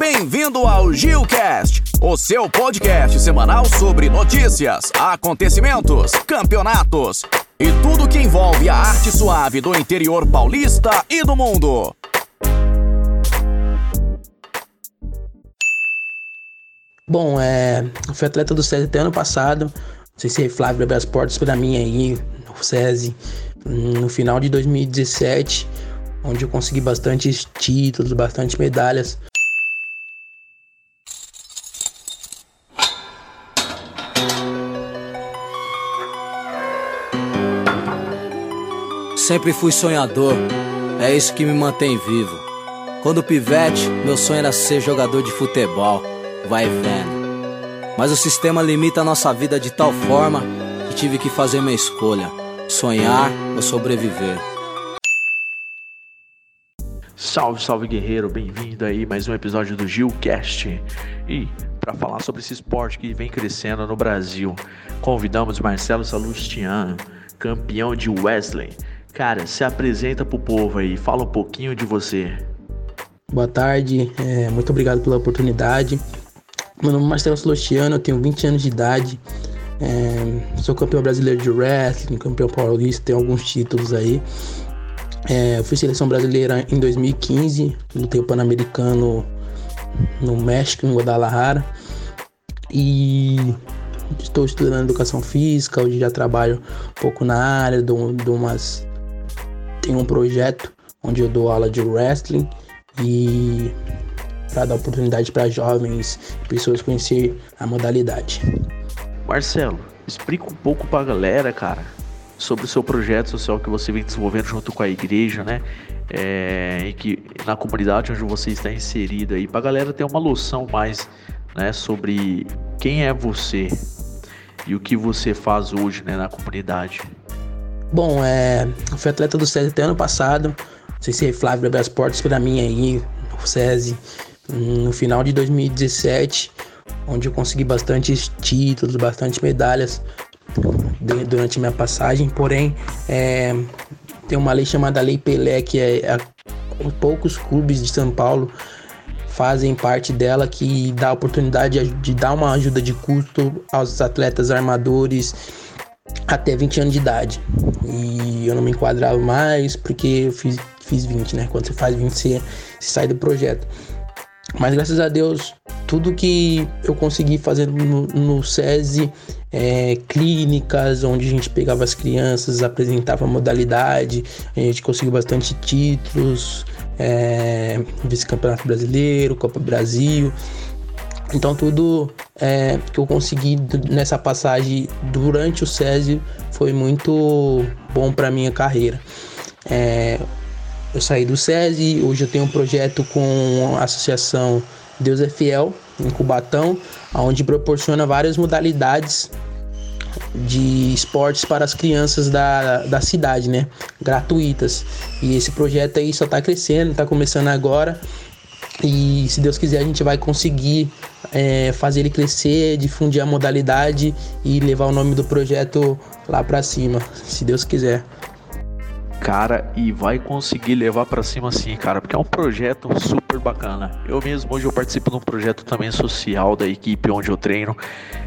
Bem-vindo ao Gilcast, o seu podcast semanal sobre notícias, acontecimentos, campeonatos e tudo que envolve a arte suave do interior paulista e do mundo. Bom, é, eu fui atleta do SESI até ano passado. Não sei se Flávio abre as portas para mim aí, no SESI, no final de 2017, onde eu consegui bastantes títulos, bastante medalhas. Sempre fui sonhador, é isso que me mantém vivo. Quando pivete, meu sonho era ser jogador de futebol vai vendo. Mas o sistema limita a nossa vida de tal forma que tive que fazer minha escolha: sonhar ou sobreviver. Salve, salve guerreiro, bem-vindo aí mais um episódio do Gilcast. E para falar sobre esse esporte que vem crescendo no Brasil, convidamos Marcelo Salustiano, campeão de Wesley. Cara, se apresenta pro povo aí, fala um pouquinho de você. Boa tarde, é, muito obrigado pela oportunidade. Meu nome é Marcelo Celestiano, eu tenho 20 anos de idade. É, sou campeão brasileiro de wrestling, campeão paulista, tenho alguns títulos aí. É, fui seleção brasileira em 2015, lutei o Pan-Americano no México, em Guadalajara. E estou estudando educação física, hoje já trabalho um pouco na área, dou, dou umas. Tenho um projeto onde eu dou aula de wrestling e para dar oportunidade para jovens pessoas conhecer a modalidade. Marcelo, explica um pouco para a galera, cara, sobre o seu projeto social que você vem desenvolvendo junto com a igreja, né? É, e que na comunidade onde você está inserido aí, para a galera ter uma noção mais, né, sobre quem é você e o que você faz hoje, né, na comunidade. Bom, é, eu fui atleta do SESI até ano passado. Não sei se Flávio abre as portas para mim aí, o SESI no final de 2017, onde eu consegui bastantes títulos, bastante medalhas durante minha passagem. Porém, é, tem uma lei chamada Lei Pelé, que é, é poucos clubes de São Paulo fazem parte dela que dá a oportunidade de dar uma ajuda de custo aos atletas armadores até 20 anos de idade. E eu não me enquadrava mais porque eu fiz, fiz 20, né? Quando você faz 20, você, você sai do projeto. Mas graças a Deus, tudo que eu consegui fazer no, no SESI, é, clínicas onde a gente pegava as crianças, apresentava modalidade, a gente conseguiu bastante títulos, é, vice-campeonato brasileiro, Copa Brasil. Então tudo é, que eu consegui nessa passagem durante o SESI foi muito bom para minha carreira. É, eu saí do SESI, hoje eu tenho um projeto com a associação Deus é Fiel, em Cubatão, onde proporciona várias modalidades de esportes para as crianças da, da cidade, né? Gratuitas. E esse projeto aí só está crescendo, está começando agora. E se Deus quiser, a gente vai conseguir é, fazer ele crescer, difundir a modalidade e levar o nome do projeto lá para cima, se Deus quiser cara e vai conseguir levar para cima sim, cara, porque é um projeto super bacana. Eu mesmo hoje eu participo de um projeto também social da equipe onde eu treino.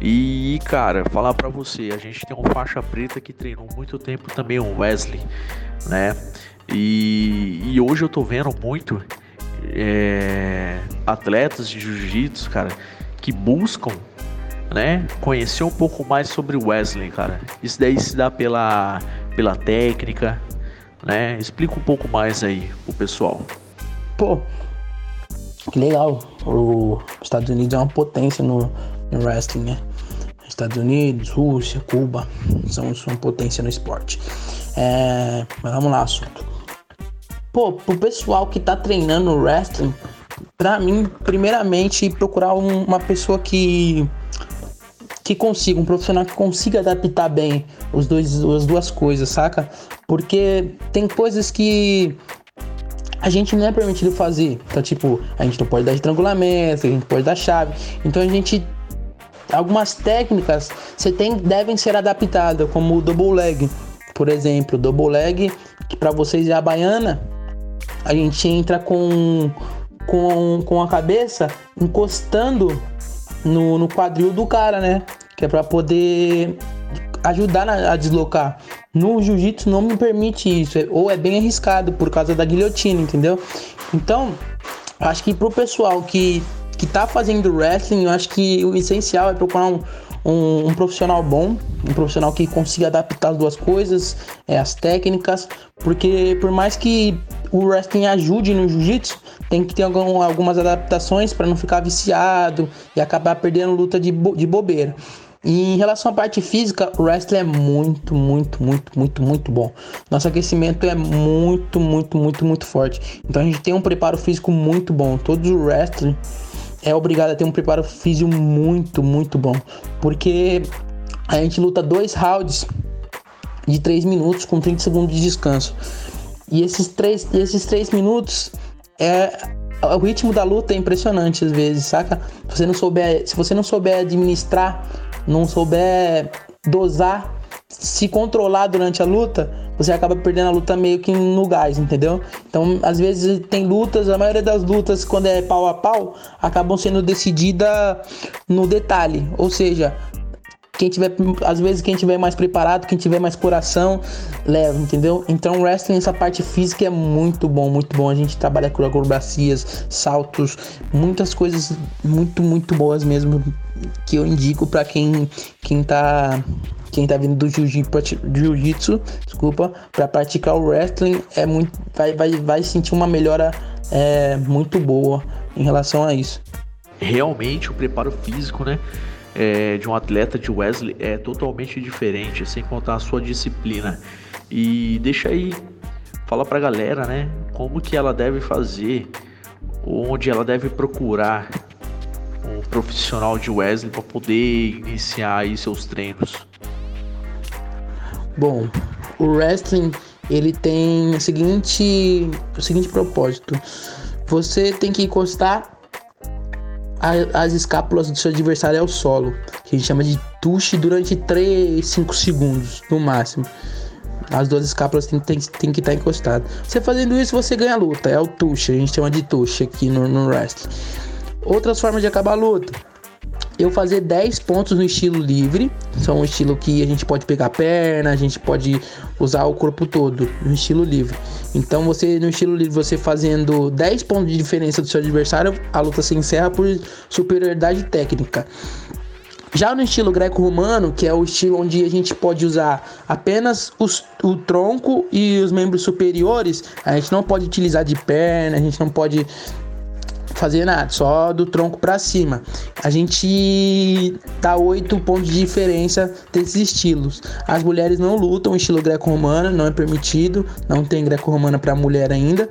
E, cara, falar para você, a gente tem um faixa preta que treinou muito tempo também, o Wesley, né? E, e hoje eu tô vendo muito é, atletas de jiu-jitsu, cara, que buscam né, conhecer um pouco mais sobre o Wesley, cara. Isso daí se dá pela, pela técnica, né? Explica um pouco mais aí o pessoal. Pô, que legal. Os Estados Unidos é uma potência no, no wrestling, né? Estados Unidos, Rússia, Cuba são, são potência no esporte. É, mas vamos lá, assunto. Pô, pro pessoal que tá treinando wrestling, pra mim, primeiramente, procurar um, uma pessoa que que consiga, um profissional que consiga adaptar bem os dois, as duas coisas, saca? Porque tem coisas que a gente não é permitido fazer. Então, tipo, a gente não pode dar estrangulamento, a gente pode dar chave. Então a gente. Algumas técnicas você tem, devem ser adaptadas, como o double leg. Por exemplo, double leg, que para vocês é a baiana, a gente entra com com, com a cabeça encostando no, no quadril do cara, né? Que é para poder ajudar na, a deslocar. No jiu-jitsu não me permite isso, ou é bem arriscado por causa da guilhotina, entendeu? Então, acho que pro pessoal que, que tá fazendo wrestling, eu acho que o essencial é procurar um, um, um, profissional bom, um profissional que consiga adaptar as duas coisas, é, as técnicas, porque por mais que o wrestling ajude no jiu-jitsu, tem que ter algum, algumas adaptações para não ficar viciado e acabar perdendo luta de, de bobeira. E em relação à parte física, o wrestling é muito, muito, muito, muito, muito bom. Nosso aquecimento é muito, muito, muito, muito forte. Então a gente tem um preparo físico muito bom. Todos os wrestling é obrigado a ter um preparo físico muito, muito bom. Porque a gente luta dois rounds de 3 minutos com 30 segundos de descanso. E esses três, esses três minutos é o ritmo da luta é impressionante às vezes, saca? Se você não souber, se você não souber administrar, não souber dosar, se controlar durante a luta, você acaba perdendo a luta meio que no gás, entendeu? Então, às vezes tem lutas, a maioria das lutas quando é pau a pau, acabam sendo decidida no detalhe, ou seja, quem tiver, às vezes, quem tiver mais preparado, quem tiver mais coração, leva, entendeu? Então, wrestling, essa parte física é muito bom, muito bom. A gente trabalha com acrobacias, saltos, muitas coisas muito, muito boas mesmo que eu indico para quem, quem tá quem tá vindo do jiu-jitsu, desculpa, para praticar o wrestling é muito vai, vai, vai sentir uma melhora é, muito boa em relação a isso. Realmente o preparo físico, né? É, de um atleta de Wesley é totalmente diferente, sem contar a sua disciplina. E deixa aí, fala pra galera, né, como que ela deve fazer, onde ela deve procurar um profissional de Wesley para poder iniciar aí seus treinos. Bom, o wrestling ele tem o seguinte, o seguinte propósito. Você tem que encostar as escápulas do seu adversário ao solo, que a gente chama de touch durante 3, 5 segundos no máximo. As duas escápulas têm, têm, têm que estar encostadas. Você fazendo isso, você ganha a luta. É o touch, a gente chama de touch aqui no, no wrestling. Outras formas de acabar a luta eu fazer 10 pontos no estilo livre. São um estilo que a gente pode pegar a perna, a gente pode usar o corpo todo no estilo livre. Então você no estilo livre, você fazendo 10 pontos de diferença do seu adversário, a luta se encerra por superioridade técnica. Já no estilo greco-romano, que é o estilo onde a gente pode usar apenas os, o tronco e os membros superiores, a gente não pode utilizar de perna, a gente não pode fazer nada, só do tronco para cima. A gente dá oito pontos de diferença desses estilos. As mulheres não lutam estilo greco-romano, não é permitido, não tem greco-romana para mulher ainda.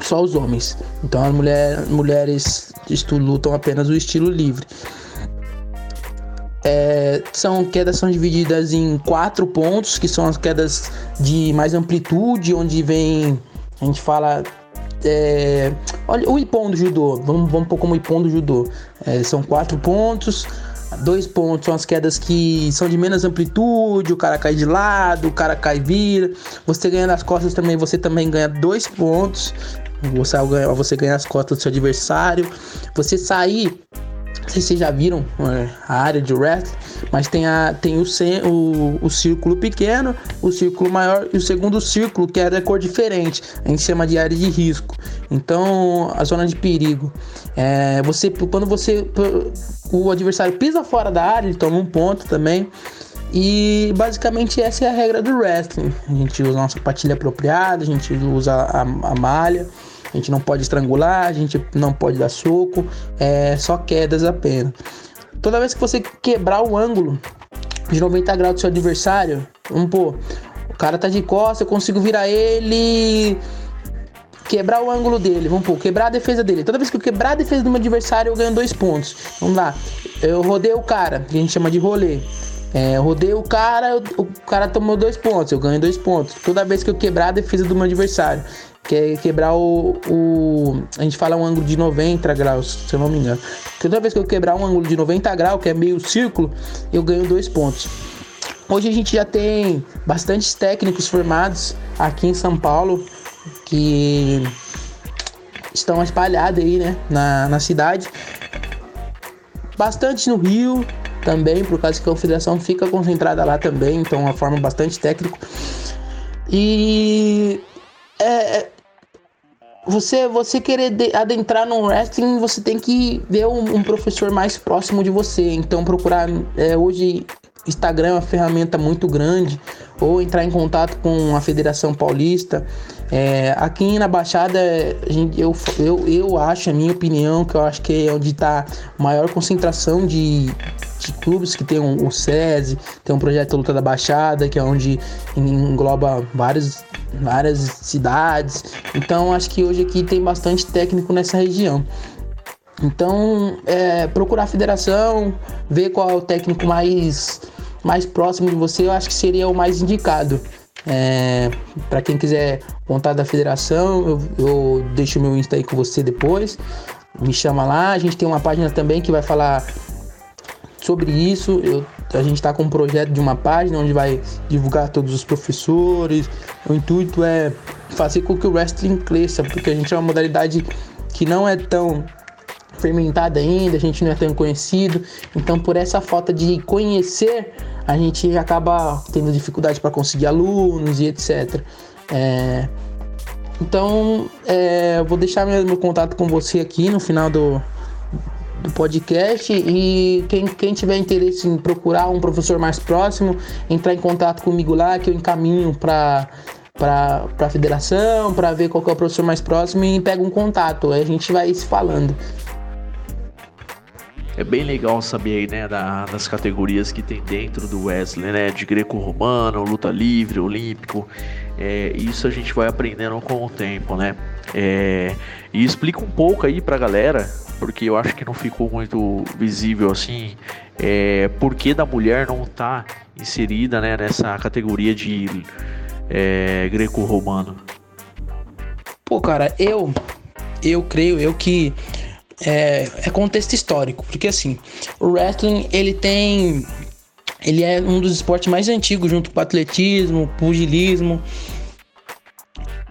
Só os homens. Então as mulher, mulheres lutam apenas o estilo livre. É, são quedas são divididas em quatro pontos, que são as quedas de mais amplitude, onde vem a gente fala é, olha, o Ipon do judô, vamos, vamos pôr como Ipon do judô. É, são quatro pontos. Dois pontos são as quedas que são de menos amplitude, o cara cai de lado, o cara cai e vira. Você ganha nas costas também, você também ganha dois pontos. Você ganha, você ganha as costas do seu adversário. Você sair se vocês já viram é, a área de wrestling, mas tem, a, tem o, o, o círculo pequeno, o círculo maior e o segundo círculo, que é da cor diferente. A gente chama de área de risco. Então, a zona de perigo. É, você, quando você. O adversário pisa fora da área, ele toma um ponto também. E basicamente essa é a regra do wrestling. A gente usa uma sapatilha apropriada, a gente usa a, a malha. A gente não pode estrangular, a gente não pode dar soco, é só quedas apenas. Toda vez que você quebrar o ângulo de 90 graus do seu adversário, vamos pôr, o cara tá de costas, eu consigo virar ele quebrar o ângulo dele, vamos pôr, quebrar a defesa dele. Toda vez que eu quebrar a defesa do meu adversário, eu ganho dois pontos. Vamos lá. Eu rodei o cara, que a gente chama de rolê. É, eu rodei o cara, o cara tomou dois pontos, eu ganho dois pontos. Toda vez que eu quebrar a defesa do meu adversário que é quebrar o, o, A gente fala um ângulo de 90 graus, se eu não me engano. Toda vez que eu quebrar um ângulo de 90 graus, que é meio círculo, eu ganho dois pontos. Hoje a gente já tem bastantes técnicos formados aqui em São Paulo que estão espalhadas aí, né, na, na cidade. Bastante no Rio também, por causa que a confederação fica concentrada lá também, então é uma forma bastante técnico. E é, é você você querer adentrar no wrestling, você tem que ver um, um, professor mais próximo de você. Então procurar é, hoje Instagram é uma ferramenta muito grande, ou entrar em contato com a Federação Paulista. É, aqui na Baixada, eu, eu, eu acho, a minha opinião, que eu acho que é onde está maior concentração de, de clubes, que tem o, o SESI, tem um projeto Luta da Baixada, que é onde engloba várias, várias cidades. Então, acho que hoje aqui tem bastante técnico nessa região. Então, é, procurar a federação, ver qual é o técnico mais mais próximo de você, eu acho que seria o mais indicado. É, para quem quiser contar da federação, eu, eu deixo meu Insta aí com você depois. Me chama lá. A gente tem uma página também que vai falar sobre isso. Eu, a gente está com um projeto de uma página onde vai divulgar todos os professores. O intuito é fazer com que o wrestling cresça, porque a gente é uma modalidade que não é tão fermentada ainda, a gente não é tão conhecido. Então, por essa falta de conhecer a gente acaba tendo dificuldade para conseguir alunos e etc. É, então, é, vou deixar meu, contato com você aqui no final do, do podcast e quem, quem tiver interesse em procurar um professor mais próximo, entrar em contato comigo lá que eu encaminho para para a federação, para ver qual é o professor mais próximo e pega um contato. Aí a gente vai se falando é bem legal saber aí, né, da, das categorias que tem dentro do Wesley, né, de greco-romano, luta livre, olímpico, é, isso a gente vai aprendendo com o tempo, né, é, e explica um pouco aí pra galera, porque eu acho que não ficou muito visível assim, é, por que da mulher não tá inserida, né, nessa categoria de é, greco-romano. Pô, cara, eu, eu creio, eu que é, é contexto histórico, porque assim, o wrestling ele tem ele é um dos esportes mais antigos junto com o atletismo, pugilismo.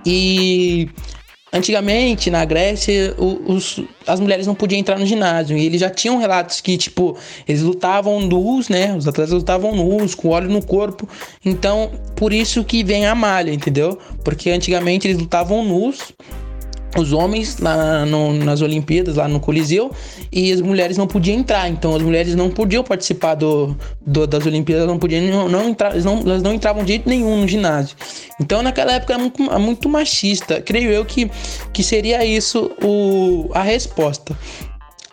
E antigamente na Grécia os, as mulheres não podiam entrar no ginásio e eles já tinham relatos que tipo eles lutavam nus, né? Os atletas lutavam nus com óleo no corpo. Então por isso que vem a malha, entendeu? Porque antigamente eles lutavam nus os homens lá no, nas Olimpíadas, lá no Coliseu, e as mulheres não podiam entrar. Então as mulheres não podiam participar do, do das Olimpíadas, não podiam não, não entrar, elas não, elas não entravam de jeito nenhum no ginásio. Então naquela época era muito, muito machista. Creio eu que, que seria isso o, a resposta.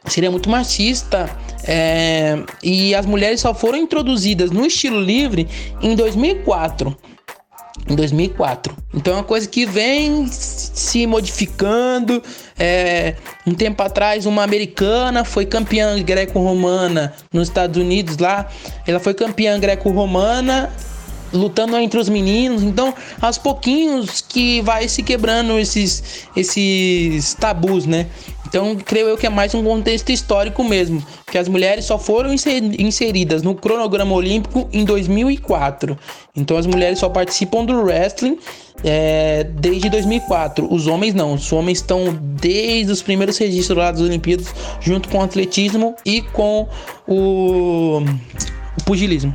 Seria muito machista é, e as mulheres só foram introduzidas no estilo livre em 2004 em 2004. Então é uma coisa que vem se modificando. É, um tempo atrás, uma americana foi campeã greco-romana nos Estados Unidos lá. Ela foi campeã greco-romana lutando entre os meninos. Então, aos pouquinhos que vai se quebrando esses, esses tabus, né? Então, creio eu que é mais um contexto histórico mesmo, que as mulheres só foram inseridas no cronograma olímpico em 2004. Então, as mulheres só participam do wrestling é, desde 2004. Os homens não, os homens estão desde os primeiros registros lá das Olimpíadas, junto com o atletismo e com o, o pugilismo.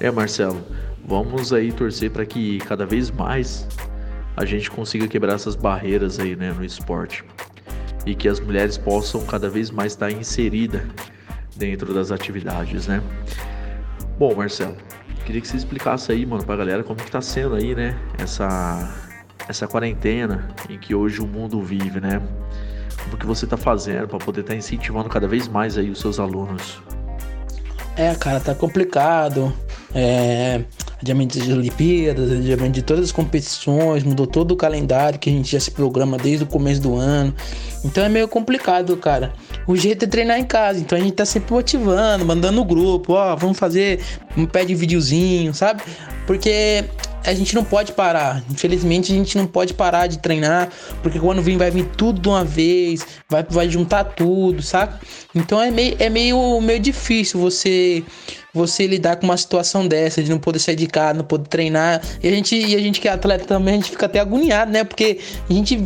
É, Marcelo, vamos aí torcer para que cada vez mais a gente consiga quebrar essas barreiras aí, né, no esporte e que as mulheres possam cada vez mais estar inseridas dentro das atividades, né? Bom, Marcelo, queria que você explicasse aí, mano, pra galera como que tá sendo aí, né, essa essa quarentena em que hoje o mundo vive, né? Como que você tá fazendo para poder estar tá incentivando cada vez mais aí os seus alunos? É, cara, tá complicado. É, adiamento de Olimpíadas, adiamento de todas as competições, mudou todo o calendário que a gente já se programa desde o começo do ano. Então é meio complicado, cara. O jeito é treinar em casa, então a gente tá sempre motivando, mandando no grupo, ó, vamos fazer um pé de videozinho, sabe? Porque a gente não pode parar. Infelizmente, a gente não pode parar de treinar, porque quando vir, vai vir tudo de uma vez, vai, vai juntar tudo, saca? Então é meio, é meio, meio difícil você você lidar com uma situação dessa, de não poder sair de casa, não poder treinar. E a gente, e a gente que é atleta também, a gente fica até agoniado, né? Porque a gente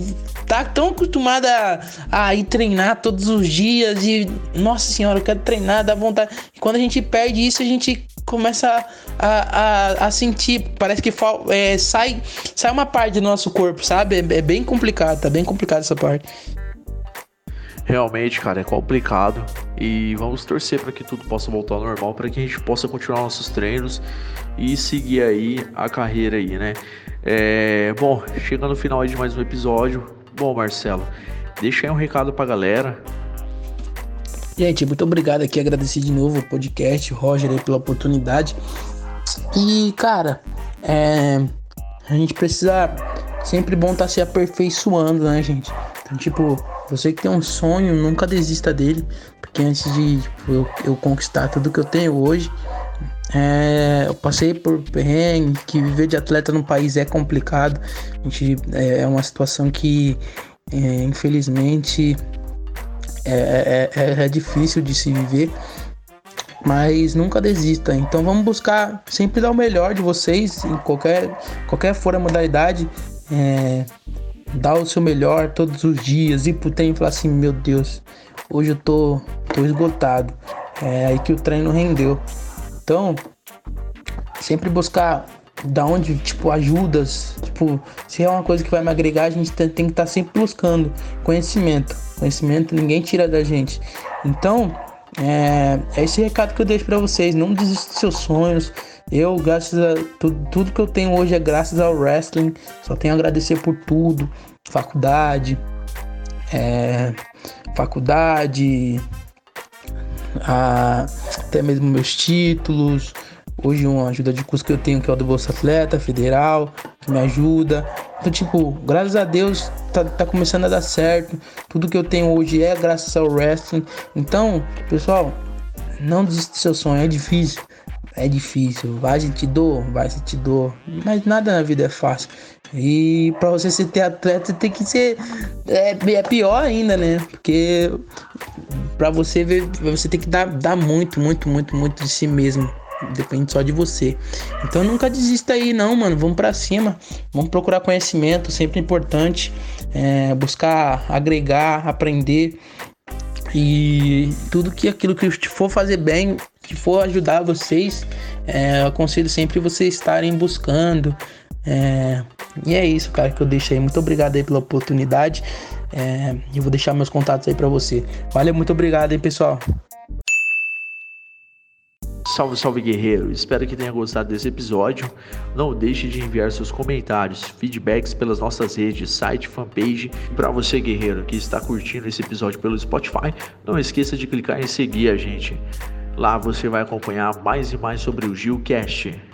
tá tão acostumado a, ir treinar todos os dias e, nossa senhora, eu quero treinar, dá vontade. E quando a gente perde isso, a gente começa a, a, a sentir, parece que é, sai, sai uma parte do nosso corpo, sabe? É, é bem complicado, tá bem complicado essa parte. Realmente, cara, é complicado e vamos torcer para que tudo possa voltar ao normal, para que a gente possa continuar nossos treinos e seguir aí a carreira aí, né? É, bom, chegando no final de mais um episódio. Bom, Marcelo, deixa aí um recado pra galera. Gente, muito obrigado aqui, agradecer de novo o podcast, Roger aí pela oportunidade. E, cara, é, a gente precisa sempre bom estar tá se aperfeiçoando, né, gente? Então, tipo, você que tem um sonho, nunca desista dele, porque antes de tipo, eu, eu, conquistar tudo que eu tenho hoje, é, eu passei por perrengue, que viver de atleta no país é complicado. A gente, é, é uma situação que, é, infelizmente, é, é, é, é difícil de se viver mas nunca desista. Então vamos buscar sempre dar o melhor de vocês em qualquer qualquer for a modalidade. É, dar o seu melhor todos os dias, ir pro treino e falar assim, meu Deus, hoje eu tô, tô esgotado. É aí que o treino rendeu. Então, sempre buscar da onde, tipo, ajudas, tipo, se é uma coisa que vai me agregar, a gente tem, tem que estar tá sempre buscando conhecimento. Conhecimento ninguém tira da gente. Então, é, é esse recado que eu deixo para vocês. Não desista dos seus sonhos. Eu, graças a tudo, tudo que eu tenho hoje é graças ao wrestling. Só tenho a agradecer por tudo. Faculdade, é, faculdade, a, até mesmo meus títulos. Hoje uma ajuda de curso que eu tenho que é o do Bolsa Atleta Federal, que me ajuda. Então, tipo, graças a Deus tá, tá começando a dar certo. Tudo que eu tenho hoje é graças ao wrestling. Então, pessoal, não desista do seu sonho, é difícil. É difícil, vai sentir dor, vai sentir dor, mas nada na vida é fácil. E para você ser atleta, tem que ser é, é pior ainda, né? Porque para você ver, você tem que dar, dar muito, muito, muito, muito de si mesmo. Depende só de você. Então nunca desista aí, não, mano. Vamos para cima. Vamos procurar conhecimento, sempre importante. É, buscar agregar, aprender. E tudo que aquilo que for fazer bem, que for ajudar vocês, é, eu aconselho sempre vocês estarem buscando. É, e é isso, cara, que eu deixo aí. Muito obrigado aí pela oportunidade. É, eu vou deixar meus contatos aí para você. Valeu, muito obrigado aí, pessoal. Salve, salve guerreiro! Espero que tenha gostado desse episódio. Não deixe de enviar seus comentários, feedbacks pelas nossas redes, site, fanpage. Para você, guerreiro, que está curtindo esse episódio pelo Spotify, não esqueça de clicar em seguir a gente. Lá você vai acompanhar mais e mais sobre o Gilcast.